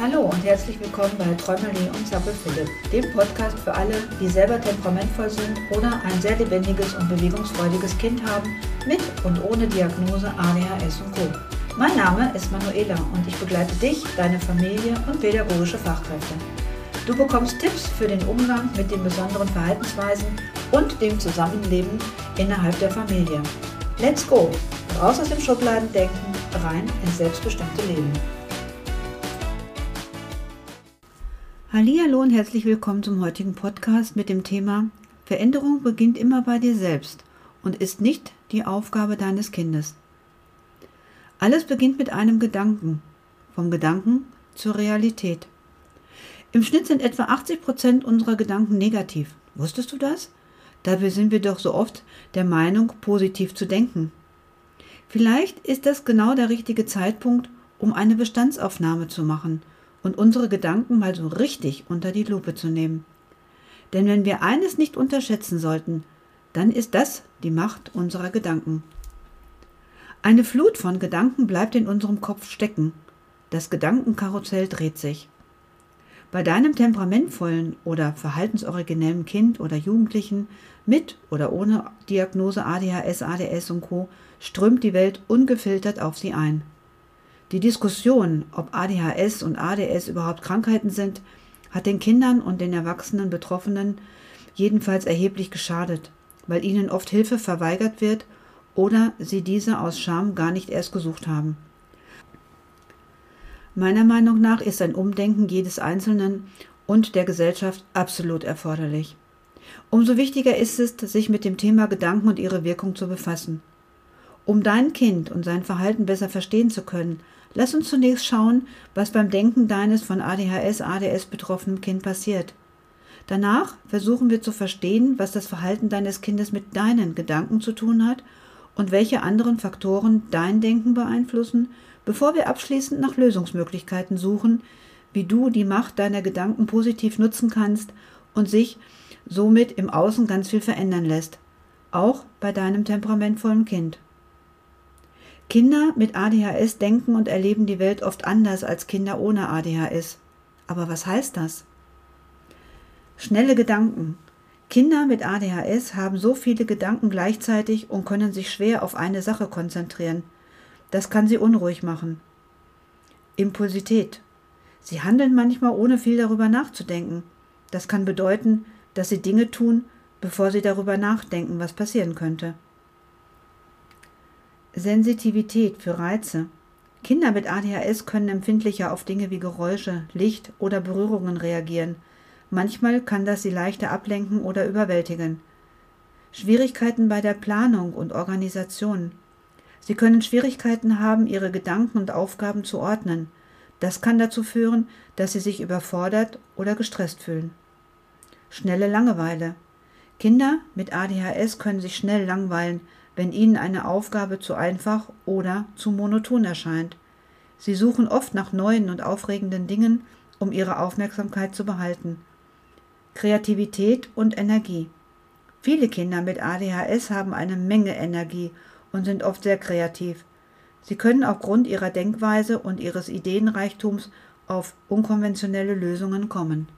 Hallo und herzlich willkommen bei Träumelie und Zappel Philipp, dem Podcast für alle, die selber temperamentvoll sind oder ein sehr lebendiges und bewegungsfreudiges Kind haben, mit und ohne Diagnose ADHS und Co. Mein Name ist Manuela und ich begleite dich, deine Familie und pädagogische Fachkräfte. Du bekommst Tipps für den Umgang mit den besonderen Verhaltensweisen und dem Zusammenleben innerhalb der Familie. Let's go! Raus aus dem Schubladendenken, rein ins selbstbestimmte Leben. Hallo und herzlich willkommen zum heutigen Podcast mit dem Thema Veränderung beginnt immer bei dir selbst und ist nicht die Aufgabe deines Kindes. Alles beginnt mit einem Gedanken, vom Gedanken zur Realität. Im Schnitt sind etwa 80 Prozent unserer Gedanken negativ. Wusstest du das? Dabei sind wir doch so oft der Meinung, positiv zu denken. Vielleicht ist das genau der richtige Zeitpunkt, um eine Bestandsaufnahme zu machen – und unsere Gedanken mal so richtig unter die Lupe zu nehmen. Denn wenn wir eines nicht unterschätzen sollten, dann ist das die Macht unserer Gedanken. Eine Flut von Gedanken bleibt in unserem Kopf stecken. Das Gedankenkarussell dreht sich. Bei deinem temperamentvollen oder verhaltensoriginellen Kind oder Jugendlichen mit oder ohne Diagnose ADHS, ADS und Co. strömt die Welt ungefiltert auf sie ein. Die Diskussion, ob ADHS und ADS überhaupt Krankheiten sind, hat den Kindern und den erwachsenen Betroffenen jedenfalls erheblich geschadet, weil ihnen oft Hilfe verweigert wird oder sie diese aus Scham gar nicht erst gesucht haben. Meiner Meinung nach ist ein Umdenken jedes Einzelnen und der Gesellschaft absolut erforderlich. Umso wichtiger ist es, sich mit dem Thema Gedanken und ihre Wirkung zu befassen. Um dein Kind und sein Verhalten besser verstehen zu können, Lass uns zunächst schauen, was beim Denken deines von ADHS, ADS betroffenen Kind passiert. Danach versuchen wir zu verstehen, was das Verhalten deines Kindes mit deinen Gedanken zu tun hat und welche anderen Faktoren dein Denken beeinflussen, bevor wir abschließend nach Lösungsmöglichkeiten suchen, wie du die Macht deiner Gedanken positiv nutzen kannst und sich somit im Außen ganz viel verändern lässt, auch bei deinem temperamentvollen Kind. Kinder mit ADHS denken und erleben die Welt oft anders als Kinder ohne ADHS. Aber was heißt das? Schnelle Gedanken. Kinder mit ADHS haben so viele Gedanken gleichzeitig und können sich schwer auf eine Sache konzentrieren. Das kann sie unruhig machen. Impulsität. Sie handeln manchmal ohne viel darüber nachzudenken. Das kann bedeuten, dass sie Dinge tun, bevor sie darüber nachdenken, was passieren könnte. Sensitivität für Reize. Kinder mit ADHS können empfindlicher auf Dinge wie Geräusche, Licht oder Berührungen reagieren. Manchmal kann das sie leichter ablenken oder überwältigen. Schwierigkeiten bei der Planung und Organisation. Sie können Schwierigkeiten haben, ihre Gedanken und Aufgaben zu ordnen. Das kann dazu führen, dass sie sich überfordert oder gestresst fühlen. Schnelle Langeweile. Kinder mit ADHS können sich schnell langweilen, wenn ihnen eine Aufgabe zu einfach oder zu monoton erscheint. Sie suchen oft nach neuen und aufregenden Dingen, um ihre Aufmerksamkeit zu behalten. Kreativität und Energie. Viele Kinder mit ADHS haben eine Menge Energie und sind oft sehr kreativ. Sie können aufgrund ihrer Denkweise und ihres Ideenreichtums auf unkonventionelle Lösungen kommen.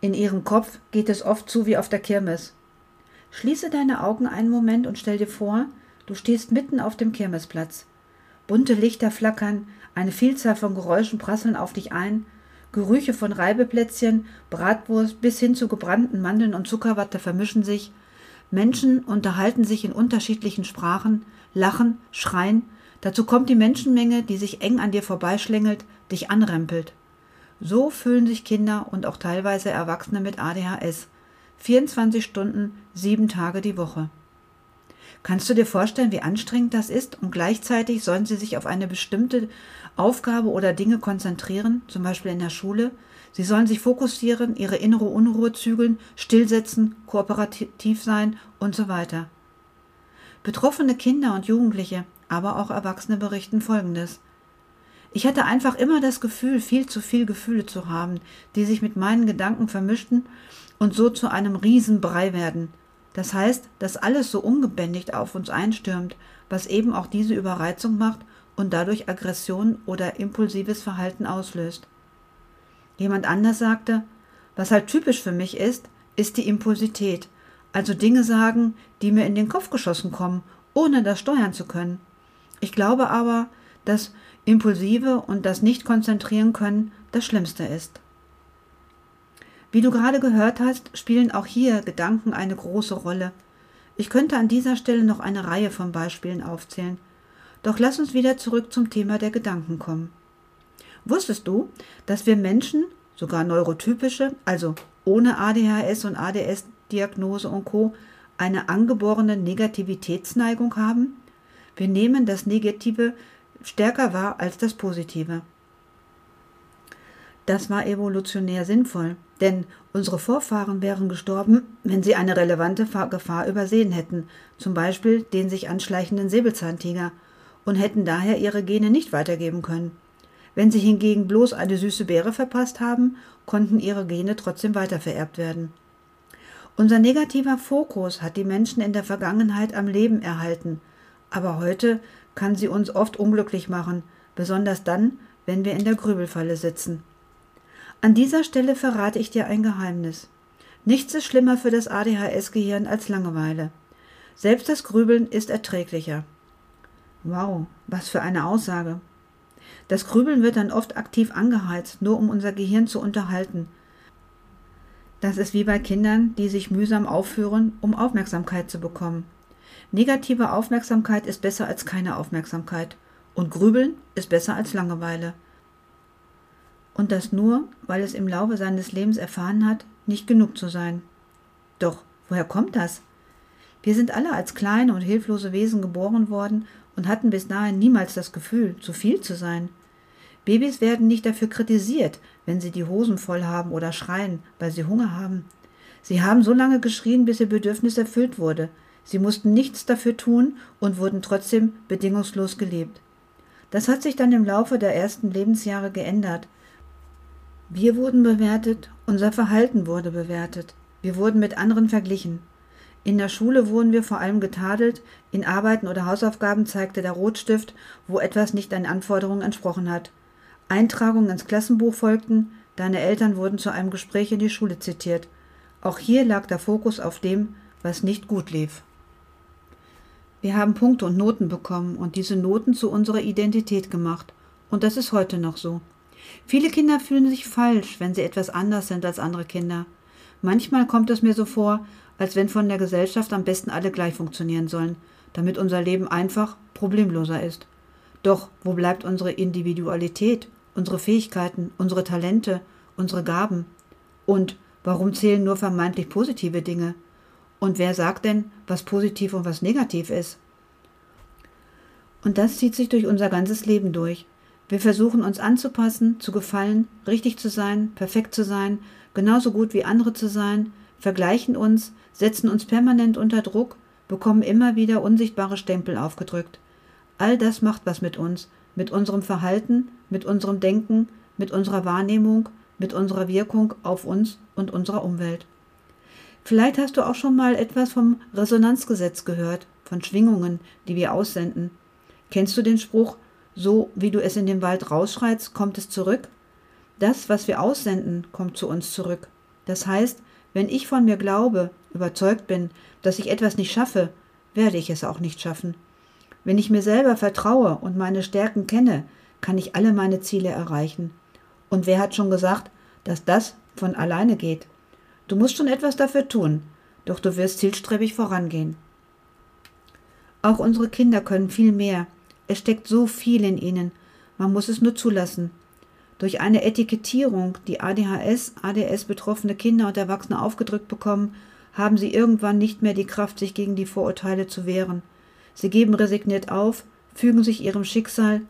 In ihrem Kopf geht es oft zu wie auf der Kirmes. Schließe deine Augen einen Moment und stell dir vor, du stehst mitten auf dem Kirmesplatz. Bunte Lichter flackern, eine Vielzahl von Geräuschen prasseln auf dich ein, Gerüche von Reibeplätzchen, Bratwurst bis hin zu gebrannten Mandeln und Zuckerwatte vermischen sich, Menschen unterhalten sich in unterschiedlichen Sprachen, lachen, schreien, dazu kommt die Menschenmenge, die sich eng an dir vorbeischlängelt, dich anrempelt. So fühlen sich Kinder und auch teilweise Erwachsene mit ADHS. 24 Stunden, sieben Tage die Woche. Kannst du dir vorstellen, wie anstrengend das ist? Und gleichzeitig sollen sie sich auf eine bestimmte Aufgabe oder Dinge konzentrieren, zum Beispiel in der Schule. Sie sollen sich fokussieren, ihre innere Unruhe zügeln, stillsetzen, kooperativ sein und so weiter. Betroffene Kinder und Jugendliche, aber auch Erwachsene berichten Folgendes. Ich hatte einfach immer das Gefühl, viel zu viel Gefühle zu haben, die sich mit meinen Gedanken vermischten und so zu einem Riesenbrei werden. Das heißt, dass alles so ungebändigt auf uns einstürmt, was eben auch diese Überreizung macht und dadurch Aggression oder impulsives Verhalten auslöst. Jemand anders sagte, was halt typisch für mich ist, ist die Impulsität, also Dinge sagen, die mir in den Kopf geschossen kommen, ohne das steuern zu können. Ich glaube aber, dass Impulsive und das Nicht konzentrieren können das Schlimmste ist. Wie du gerade gehört hast, spielen auch hier Gedanken eine große Rolle. Ich könnte an dieser Stelle noch eine Reihe von Beispielen aufzählen. Doch lass uns wieder zurück zum Thema der Gedanken kommen. Wusstest du, dass wir Menschen, sogar neurotypische, also ohne ADHS und ADS-Diagnose und Co., eine angeborene Negativitätsneigung haben? Wir nehmen das Negative stärker wahr als das Positive. Das war evolutionär sinnvoll, denn unsere Vorfahren wären gestorben, wenn sie eine relevante Gefahr übersehen hätten, zum Beispiel den sich anschleichenden Säbelzahntiger, und hätten daher ihre Gene nicht weitergeben können. Wenn sie hingegen bloß eine süße Beere verpasst haben, konnten ihre Gene trotzdem weitervererbt werden. Unser negativer Fokus hat die Menschen in der Vergangenheit am Leben erhalten, aber heute kann sie uns oft unglücklich machen, besonders dann, wenn wir in der Grübelfalle sitzen. An dieser Stelle verrate ich dir ein Geheimnis. Nichts ist schlimmer für das ADHS-Gehirn als Langeweile. Selbst das Grübeln ist erträglicher. Wow, was für eine Aussage. Das Grübeln wird dann oft aktiv angeheizt, nur um unser Gehirn zu unterhalten. Das ist wie bei Kindern, die sich mühsam aufführen, um Aufmerksamkeit zu bekommen. Negative Aufmerksamkeit ist besser als keine Aufmerksamkeit. Und Grübeln ist besser als Langeweile. Und das nur, weil es im Laufe seines Lebens erfahren hat, nicht genug zu sein. Doch, woher kommt das? Wir sind alle als kleine und hilflose Wesen geboren worden und hatten bis dahin niemals das Gefühl, zu viel zu sein. Babys werden nicht dafür kritisiert, wenn sie die Hosen voll haben oder schreien, weil sie Hunger haben. Sie haben so lange geschrien, bis ihr Bedürfnis erfüllt wurde, Sie mussten nichts dafür tun und wurden trotzdem bedingungslos gelebt. Das hat sich dann im Laufe der ersten Lebensjahre geändert. Wir wurden bewertet, unser Verhalten wurde bewertet, wir wurden mit anderen verglichen. In der Schule wurden wir vor allem getadelt, in Arbeiten oder Hausaufgaben zeigte der Rotstift, wo etwas nicht den Anforderungen entsprochen hat. Eintragungen ins Klassenbuch folgten, deine Eltern wurden zu einem Gespräch in die Schule zitiert. Auch hier lag der Fokus auf dem, was nicht gut lief. Wir haben Punkte und Noten bekommen und diese Noten zu unserer Identität gemacht. Und das ist heute noch so. Viele Kinder fühlen sich falsch, wenn sie etwas anders sind als andere Kinder. Manchmal kommt es mir so vor, als wenn von der Gesellschaft am besten alle gleich funktionieren sollen, damit unser Leben einfach problemloser ist. Doch wo bleibt unsere Individualität, unsere Fähigkeiten, unsere Talente, unsere Gaben? Und warum zählen nur vermeintlich positive Dinge? Und wer sagt denn, was positiv und was negativ ist? Und das zieht sich durch unser ganzes Leben durch. Wir versuchen uns anzupassen, zu gefallen, richtig zu sein, perfekt zu sein, genauso gut wie andere zu sein, vergleichen uns, setzen uns permanent unter Druck, bekommen immer wieder unsichtbare Stempel aufgedrückt. All das macht was mit uns, mit unserem Verhalten, mit unserem Denken, mit unserer Wahrnehmung, mit unserer Wirkung auf uns und unserer Umwelt. Vielleicht hast du auch schon mal etwas vom Resonanzgesetz gehört, von Schwingungen, die wir aussenden. Kennst du den Spruch, so wie du es in den Wald rausschreitst, kommt es zurück? Das, was wir aussenden, kommt zu uns zurück. Das heißt, wenn ich von mir glaube, überzeugt bin, dass ich etwas nicht schaffe, werde ich es auch nicht schaffen. Wenn ich mir selber vertraue und meine Stärken kenne, kann ich alle meine Ziele erreichen. Und wer hat schon gesagt, dass das von alleine geht? Du musst schon etwas dafür tun, doch du wirst zielstrebig vorangehen. Auch unsere Kinder können viel mehr. Es steckt so viel in ihnen. Man muss es nur zulassen. Durch eine Etikettierung, die ADHS, ADS betroffene Kinder und Erwachsene aufgedrückt bekommen, haben sie irgendwann nicht mehr die Kraft, sich gegen die Vorurteile zu wehren. Sie geben resigniert auf, fügen sich ihrem Schicksal,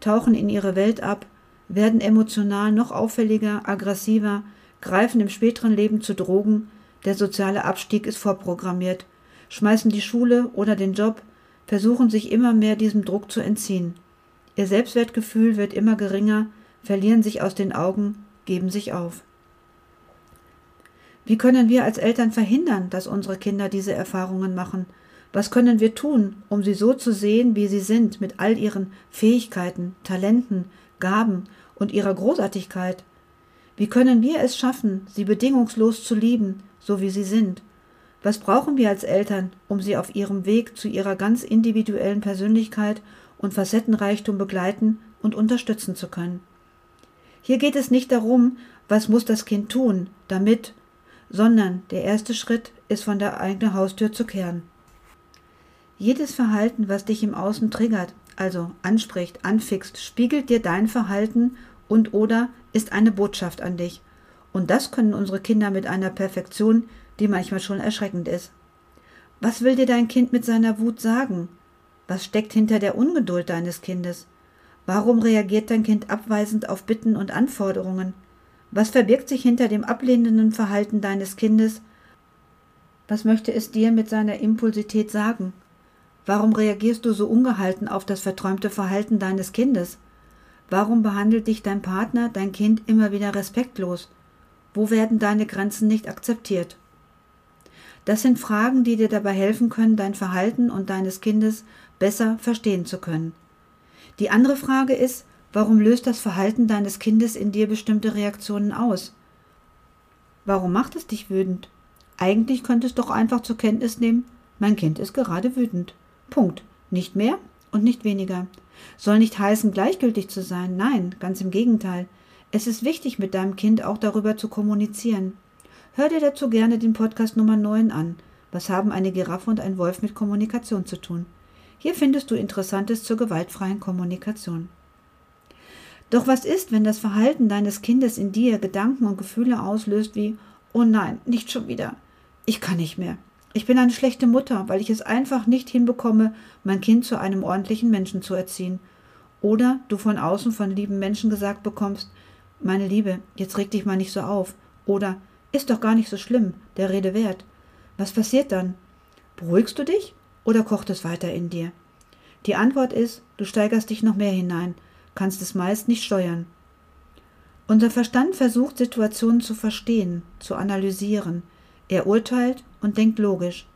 tauchen in ihre Welt ab, werden emotional noch auffälliger, aggressiver, greifen im späteren Leben zu Drogen, der soziale Abstieg ist vorprogrammiert, schmeißen die Schule oder den Job, versuchen sich immer mehr diesem Druck zu entziehen. Ihr Selbstwertgefühl wird immer geringer, verlieren sich aus den Augen, geben sich auf. Wie können wir als Eltern verhindern, dass unsere Kinder diese Erfahrungen machen? Was können wir tun, um sie so zu sehen, wie sie sind, mit all ihren Fähigkeiten, Talenten, Gaben und ihrer Großartigkeit? Wie können wir es schaffen, sie bedingungslos zu lieben, so wie sie sind? Was brauchen wir als Eltern, um sie auf ihrem Weg zu ihrer ganz individuellen Persönlichkeit und Facettenreichtum begleiten und unterstützen zu können? Hier geht es nicht darum, was muss das Kind tun, damit, sondern der erste Schritt ist von der eigenen Haustür zu kehren. Jedes Verhalten, was dich im Außen triggert, also anspricht, anfixt, spiegelt dir dein Verhalten und oder ist eine Botschaft an dich. Und das können unsere Kinder mit einer Perfektion, die manchmal schon erschreckend ist. Was will dir dein Kind mit seiner Wut sagen? Was steckt hinter der Ungeduld deines Kindes? Warum reagiert dein Kind abweisend auf Bitten und Anforderungen? Was verbirgt sich hinter dem ablehnenden Verhalten deines Kindes? Was möchte es dir mit seiner Impulsität sagen? Warum reagierst du so ungehalten auf das verträumte Verhalten deines Kindes? Warum behandelt dich dein Partner, dein Kind immer wieder respektlos? Wo werden deine Grenzen nicht akzeptiert? Das sind Fragen, die dir dabei helfen können, dein Verhalten und deines Kindes besser verstehen zu können. Die andere Frage ist, warum löst das Verhalten deines Kindes in dir bestimmte Reaktionen aus? Warum macht es dich wütend? Eigentlich könntest du doch einfach zur Kenntnis nehmen, mein Kind ist gerade wütend. Punkt. Nicht mehr und nicht weniger. Soll nicht heißen, gleichgültig zu sein. Nein, ganz im Gegenteil. Es ist wichtig, mit deinem Kind auch darüber zu kommunizieren. Hör dir dazu gerne den Podcast Nummer 9 an. Was haben eine Giraffe und ein Wolf mit Kommunikation zu tun? Hier findest du Interessantes zur gewaltfreien Kommunikation. Doch was ist, wenn das Verhalten deines Kindes in dir Gedanken und Gefühle auslöst wie Oh nein, nicht schon wieder. Ich kann nicht mehr. Ich bin eine schlechte Mutter, weil ich es einfach nicht hinbekomme, mein Kind zu einem ordentlichen Menschen zu erziehen. Oder du von außen von lieben Menschen gesagt bekommst, meine Liebe, jetzt reg dich mal nicht so auf. Oder ist doch gar nicht so schlimm, der Rede wert. Was passiert dann? Beruhigst du dich oder kocht es weiter in dir? Die Antwort ist, du steigerst dich noch mehr hinein, kannst es meist nicht steuern. Unser Verstand versucht Situationen zu verstehen, zu analysieren, er urteilt und denkt logisch.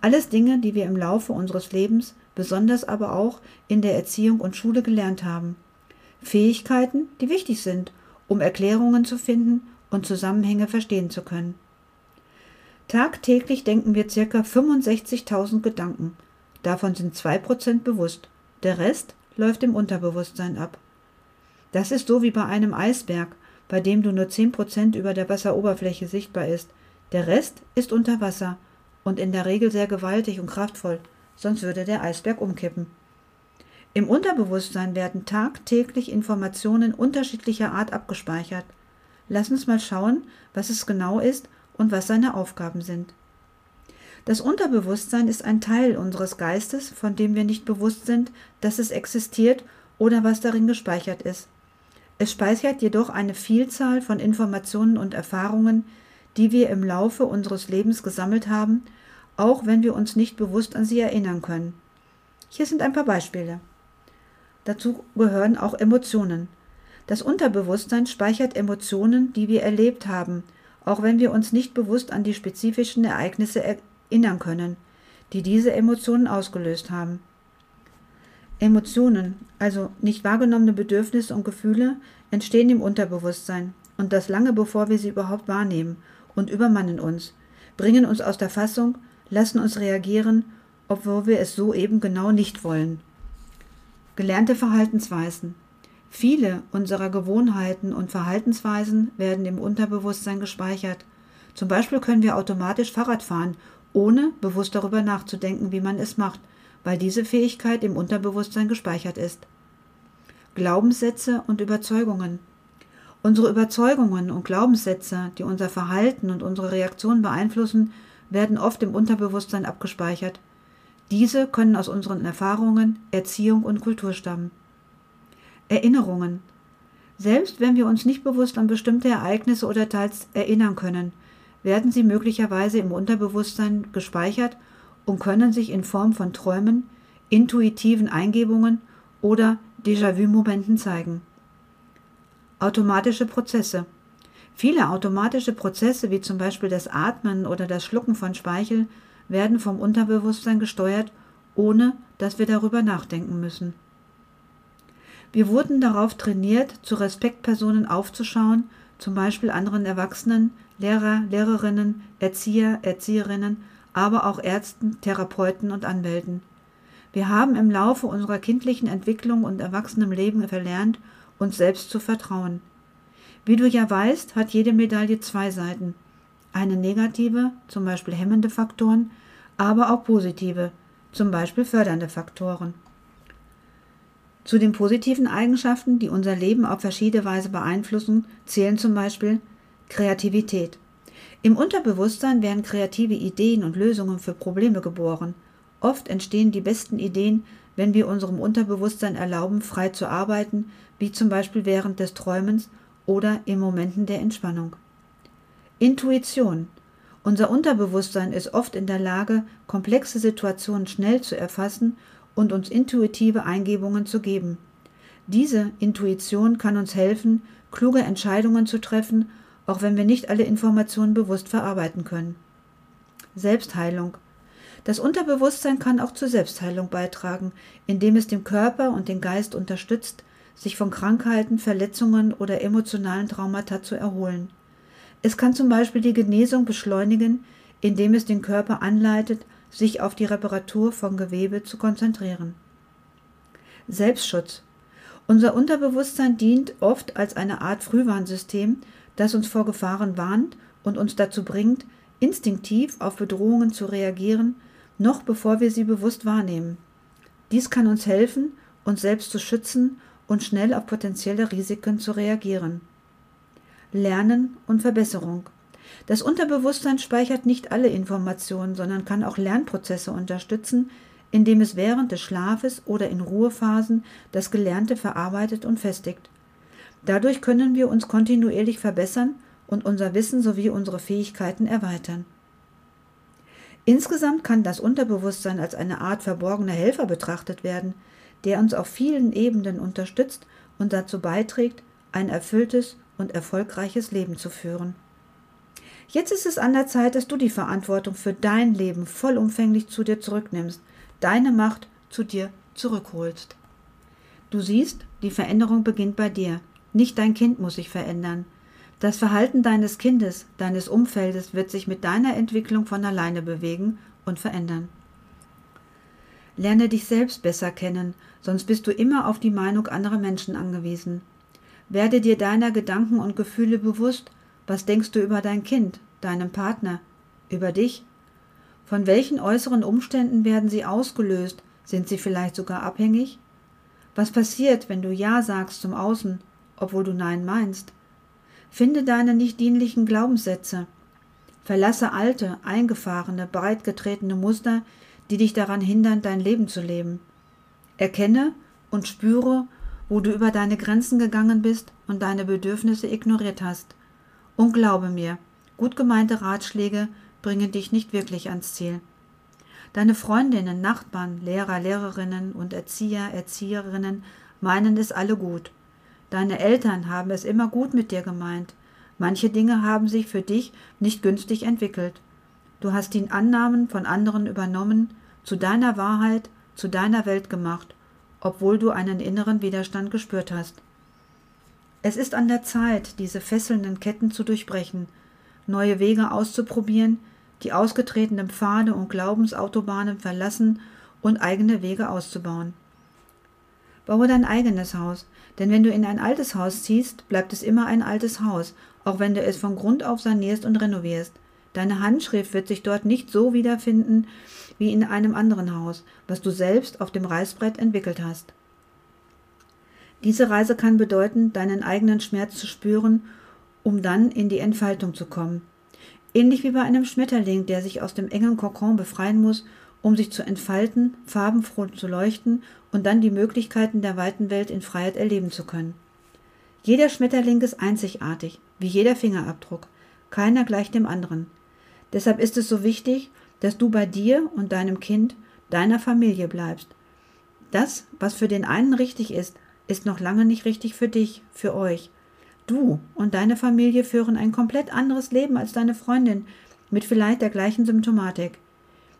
Alles Dinge, die wir im Laufe unseres Lebens, besonders aber auch in der Erziehung und Schule gelernt haben. Fähigkeiten, die wichtig sind, um Erklärungen zu finden und Zusammenhänge verstehen zu können. Tagtäglich denken wir ca. 65.000 Gedanken. Davon sind 2% bewusst. Der Rest läuft im Unterbewusstsein ab. Das ist so wie bei einem Eisberg, bei dem du nur 10% über der Wasseroberfläche sichtbar ist, der Rest ist unter Wasser und in der Regel sehr gewaltig und kraftvoll, sonst würde der Eisberg umkippen. Im Unterbewusstsein werden tagtäglich Informationen unterschiedlicher Art abgespeichert. Lass uns mal schauen, was es genau ist und was seine Aufgaben sind. Das Unterbewusstsein ist ein Teil unseres Geistes, von dem wir nicht bewusst sind, dass es existiert oder was darin gespeichert ist. Es speichert jedoch eine Vielzahl von Informationen und Erfahrungen, die wir im Laufe unseres Lebens gesammelt haben, auch wenn wir uns nicht bewusst an sie erinnern können. Hier sind ein paar Beispiele. Dazu gehören auch Emotionen. Das Unterbewusstsein speichert Emotionen, die wir erlebt haben, auch wenn wir uns nicht bewusst an die spezifischen Ereignisse erinnern können, die diese Emotionen ausgelöst haben. Emotionen, also nicht wahrgenommene Bedürfnisse und Gefühle, entstehen im Unterbewusstsein und das lange bevor wir sie überhaupt wahrnehmen und übermannen uns, bringen uns aus der Fassung, lassen uns reagieren, obwohl wir es so eben genau nicht wollen. Gelernte Verhaltensweisen. Viele unserer Gewohnheiten und Verhaltensweisen werden im Unterbewusstsein gespeichert. Zum Beispiel können wir automatisch Fahrrad fahren, ohne bewusst darüber nachzudenken, wie man es macht, weil diese Fähigkeit im Unterbewusstsein gespeichert ist. Glaubenssätze und Überzeugungen. Unsere Überzeugungen und Glaubenssätze, die unser Verhalten und unsere Reaktionen beeinflussen, werden oft im Unterbewusstsein abgespeichert. Diese können aus unseren Erfahrungen, Erziehung und Kultur stammen. Erinnerungen. Selbst wenn wir uns nicht bewusst an bestimmte Ereignisse oder Teils erinnern können, werden sie möglicherweise im Unterbewusstsein gespeichert und können sich in Form von Träumen, intuitiven Eingebungen oder Déjà-vu-Momenten zeigen. Automatische Prozesse. Viele automatische Prozesse, wie zum Beispiel das Atmen oder das Schlucken von Speichel, werden vom Unterbewusstsein gesteuert, ohne dass wir darüber nachdenken müssen. Wir wurden darauf trainiert, zu Respektpersonen aufzuschauen, zum Beispiel anderen Erwachsenen, Lehrer, Lehrerinnen, Erzieher, Erzieherinnen, aber auch Ärzten, Therapeuten und Anwälten. Wir haben im Laufe unserer kindlichen Entwicklung und Erwachsenenleben verlernt, uns selbst zu vertrauen. Wie du ja weißt, hat jede Medaille zwei Seiten. Eine negative, zum Beispiel hemmende Faktoren, aber auch positive, zum Beispiel fördernde Faktoren. Zu den positiven Eigenschaften, die unser Leben auf verschiedene Weise beeinflussen, zählen zum Beispiel Kreativität. Im Unterbewusstsein werden kreative Ideen und Lösungen für Probleme geboren. Oft entstehen die besten Ideen, wenn wir unserem Unterbewusstsein erlauben, frei zu arbeiten, wie zum Beispiel während des Träumens oder in Momenten der Entspannung. Intuition. Unser Unterbewusstsein ist oft in der Lage, komplexe Situationen schnell zu erfassen und uns intuitive Eingebungen zu geben. Diese Intuition kann uns helfen, kluge Entscheidungen zu treffen, auch wenn wir nicht alle Informationen bewusst verarbeiten können. Selbstheilung. Das Unterbewusstsein kann auch zur Selbstheilung beitragen, indem es den Körper und den Geist unterstützt, sich von Krankheiten, Verletzungen oder emotionalen Traumata zu erholen. Es kann zum Beispiel die Genesung beschleunigen, indem es den Körper anleitet, sich auf die Reparatur von Gewebe zu konzentrieren. Selbstschutz. Unser Unterbewusstsein dient oft als eine Art Frühwarnsystem, das uns vor Gefahren warnt und uns dazu bringt, instinktiv auf Bedrohungen zu reagieren, noch bevor wir sie bewusst wahrnehmen. Dies kann uns helfen, uns selbst zu schützen und schnell auf potenzielle Risiken zu reagieren. Lernen und Verbesserung. Das Unterbewusstsein speichert nicht alle Informationen, sondern kann auch Lernprozesse unterstützen, indem es während des Schlafes oder in Ruhephasen das Gelernte verarbeitet und festigt. Dadurch können wir uns kontinuierlich verbessern und unser Wissen sowie unsere Fähigkeiten erweitern. Insgesamt kann das Unterbewusstsein als eine Art verborgener Helfer betrachtet werden, der uns auf vielen Ebenen unterstützt und dazu beiträgt, ein erfülltes und erfolgreiches Leben zu führen. Jetzt ist es an der Zeit, dass du die Verantwortung für dein Leben vollumfänglich zu dir zurücknimmst, deine Macht zu dir zurückholst. Du siehst, die Veränderung beginnt bei dir. Nicht dein Kind muss sich verändern. Das Verhalten deines Kindes, deines Umfeldes wird sich mit deiner Entwicklung von alleine bewegen und verändern. Lerne dich selbst besser kennen, sonst bist du immer auf die Meinung anderer Menschen angewiesen. Werde dir deiner Gedanken und Gefühle bewusst, was denkst du über dein Kind, deinen Partner, über dich? Von welchen äußeren Umständen werden sie ausgelöst? Sind sie vielleicht sogar abhängig? Was passiert, wenn du Ja sagst zum Außen, obwohl du Nein meinst? Finde deine nicht dienlichen Glaubenssätze. Verlasse alte, eingefahrene, breitgetretene Muster, die dich daran hindern, dein Leben zu leben. Erkenne und spüre, wo du über deine Grenzen gegangen bist und deine Bedürfnisse ignoriert hast. Und glaube mir, gut gemeinte Ratschläge bringen dich nicht wirklich ans Ziel. Deine Freundinnen, Nachbarn, Lehrer, Lehrerinnen und Erzieher, Erzieherinnen meinen es alle gut. Deine Eltern haben es immer gut mit dir gemeint. Manche Dinge haben sich für dich nicht günstig entwickelt. Du hast die Annahmen von anderen übernommen, zu deiner Wahrheit, zu deiner Welt gemacht, obwohl du einen inneren Widerstand gespürt hast. Es ist an der Zeit, diese fesselnden Ketten zu durchbrechen, neue Wege auszuprobieren, die ausgetretenen Pfade und Glaubensautobahnen verlassen und eigene Wege auszubauen. Baue dein eigenes Haus, denn wenn du in ein altes Haus ziehst, bleibt es immer ein altes Haus, auch wenn du es von Grund auf sanierst und renovierst. Deine Handschrift wird sich dort nicht so wiederfinden wie in einem anderen Haus, was du selbst auf dem Reißbrett entwickelt hast. Diese Reise kann bedeuten, deinen eigenen Schmerz zu spüren, um dann in die Entfaltung zu kommen. Ähnlich wie bei einem Schmetterling, der sich aus dem engen Kokon befreien muss, um sich zu entfalten, farbenfroh zu leuchten und dann die Möglichkeiten der weiten Welt in Freiheit erleben zu können. Jeder Schmetterling ist einzigartig, wie jeder Fingerabdruck. Keiner gleicht dem anderen. Deshalb ist es so wichtig, dass du bei dir und deinem Kind, deiner Familie bleibst. Das, was für den einen richtig ist, ist noch lange nicht richtig für dich, für euch. Du und deine Familie führen ein komplett anderes Leben als deine Freundin mit vielleicht der gleichen Symptomatik.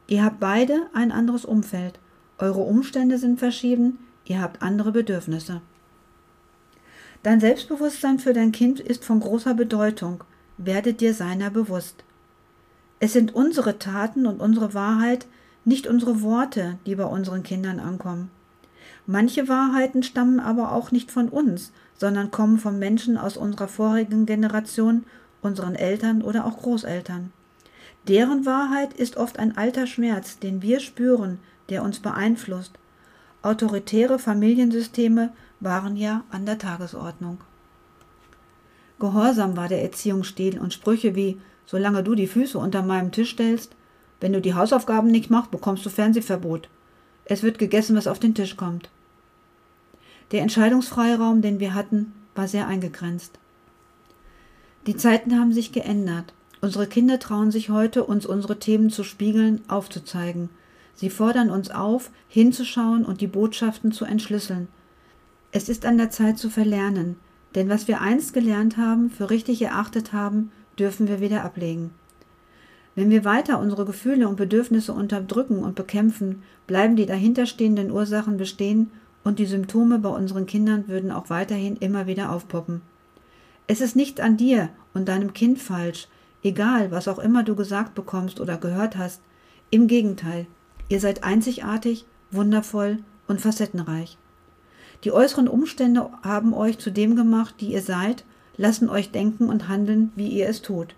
Ihr habt beide ein anderes Umfeld. Eure Umstände sind verschieden, ihr habt andere Bedürfnisse. Dein Selbstbewusstsein für dein Kind ist von großer Bedeutung. Werde dir seiner bewusst. Es sind unsere Taten und unsere Wahrheit, nicht unsere Worte, die bei unseren Kindern ankommen. Manche Wahrheiten stammen aber auch nicht von uns, sondern kommen von Menschen aus unserer vorigen Generation, unseren Eltern oder auch Großeltern. Deren Wahrheit ist oft ein alter Schmerz, den wir spüren, der uns beeinflusst. Autoritäre Familiensysteme waren ja an der Tagesordnung. Gehorsam war der Erziehungsstil und Sprüche wie Solange du die Füße unter meinem Tisch stellst, wenn du die Hausaufgaben nicht machst, bekommst du Fernsehverbot. Es wird gegessen, was auf den Tisch kommt. Der Entscheidungsfreiraum, den wir hatten, war sehr eingegrenzt. Die Zeiten haben sich geändert. Unsere Kinder trauen sich heute, uns unsere Themen zu spiegeln, aufzuzeigen. Sie fordern uns auf, hinzuschauen und die Botschaften zu entschlüsseln. Es ist an der Zeit zu verlernen, denn was wir einst gelernt haben, für richtig erachtet haben, dürfen wir wieder ablegen. Wenn wir weiter unsere Gefühle und Bedürfnisse unterdrücken und bekämpfen, bleiben die dahinterstehenden Ursachen bestehen und die Symptome bei unseren Kindern würden auch weiterhin immer wieder aufpoppen. Es ist nicht an dir und deinem Kind falsch, egal was auch immer du gesagt bekommst oder gehört hast. Im Gegenteil, ihr seid einzigartig, wundervoll und facettenreich. Die äußeren Umstände haben euch zu dem gemacht, die ihr seid, lassen euch denken und handeln, wie ihr es tut.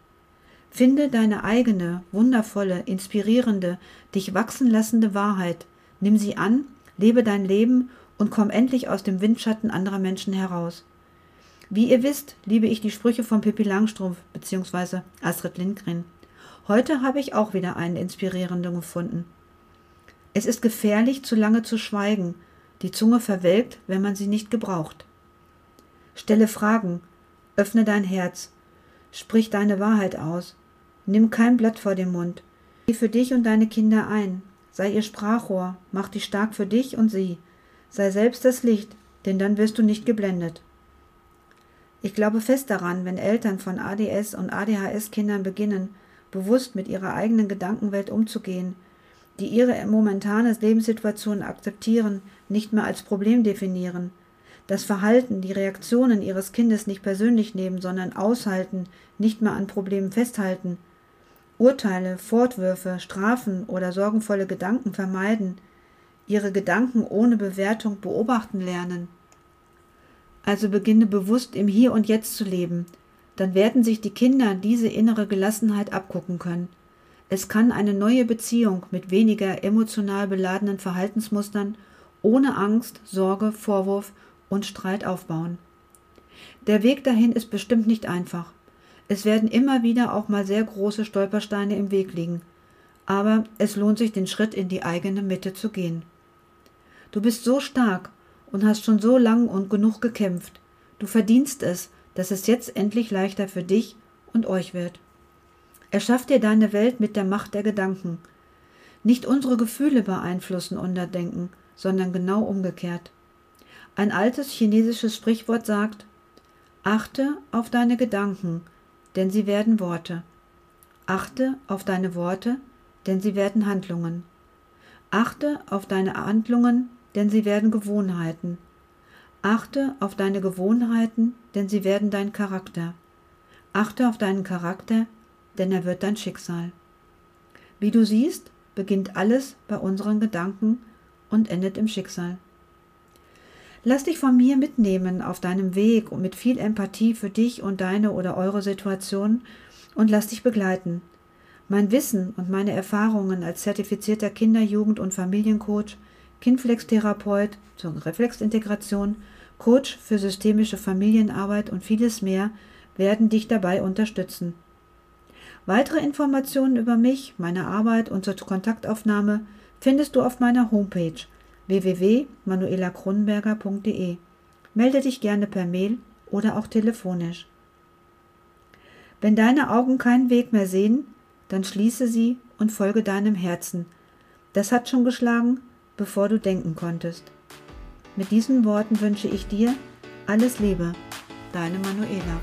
Finde deine eigene, wundervolle, inspirierende, dich wachsen lassende Wahrheit, nimm sie an, lebe dein Leben und komm endlich aus dem Windschatten anderer Menschen heraus. Wie ihr wisst, liebe ich die Sprüche von Pippi Langstrumpf bzw. Astrid Lindgren. Heute habe ich auch wieder einen inspirierenden gefunden. Es ist gefährlich, zu lange zu schweigen. Die Zunge verwelkt, wenn man sie nicht gebraucht. Stelle Fragen, öffne dein Herz, sprich deine Wahrheit aus, nimm kein Blatt vor den Mund, geh für dich und deine Kinder ein, sei ihr Sprachrohr, mach dich stark für dich und sie, sei selbst das Licht, denn dann wirst du nicht geblendet. Ich glaube fest daran, wenn Eltern von ADS und ADHS-Kindern beginnen, bewusst mit ihrer eigenen Gedankenwelt umzugehen, die ihre momentane Lebenssituation akzeptieren, nicht mehr als Problem definieren, das Verhalten, die Reaktionen ihres Kindes nicht persönlich nehmen, sondern aushalten, nicht mehr an Problemen festhalten, Urteile, Fortwürfe, Strafen oder sorgenvolle Gedanken vermeiden, ihre Gedanken ohne Bewertung beobachten lernen, also beginne bewusst im Hier und Jetzt zu leben, dann werden sich die Kinder diese innere Gelassenheit abgucken können. Es kann eine neue Beziehung mit weniger emotional beladenen Verhaltensmustern ohne Angst, Sorge, Vorwurf und Streit aufbauen. Der Weg dahin ist bestimmt nicht einfach. Es werden immer wieder auch mal sehr große Stolpersteine im Weg liegen, aber es lohnt sich, den Schritt in die eigene Mitte zu gehen. Du bist so stark und hast schon so lang und genug gekämpft. Du verdienst es, dass es jetzt endlich leichter für dich und euch wird. Erschaff dir deine Welt mit der Macht der Gedanken. Nicht unsere Gefühle beeinflussen unser Denken, sondern genau umgekehrt. Ein altes chinesisches Sprichwort sagt, Achte auf deine Gedanken, denn sie werden Worte. Achte auf deine Worte, denn sie werden Handlungen. Achte auf deine Handlungen, denn sie werden Gewohnheiten. Achte auf deine Gewohnheiten, denn sie werden dein Charakter. Achte auf deinen Charakter, denn er wird dein Schicksal. Wie du siehst, beginnt alles bei unseren Gedanken und endet im Schicksal. Lass dich von mir mitnehmen auf deinem Weg und mit viel Empathie für dich und deine oder eure Situation und lass dich begleiten. Mein Wissen und meine Erfahrungen als zertifizierter Kinder-, Jugend- und Familiencoach Kinflex-Therapeut zur Reflexintegration, Coach für systemische Familienarbeit und vieles mehr werden dich dabei unterstützen. Weitere Informationen über mich, meine Arbeit und zur Kontaktaufnahme findest du auf meiner Homepage www.manuelakronenberger.de. Melde dich gerne per Mail oder auch telefonisch. Wenn deine Augen keinen Weg mehr sehen, dann schließe sie und folge deinem Herzen. Das hat schon geschlagen, bevor du denken konntest. Mit diesen Worten wünsche ich dir alles Liebe, deine Manuela.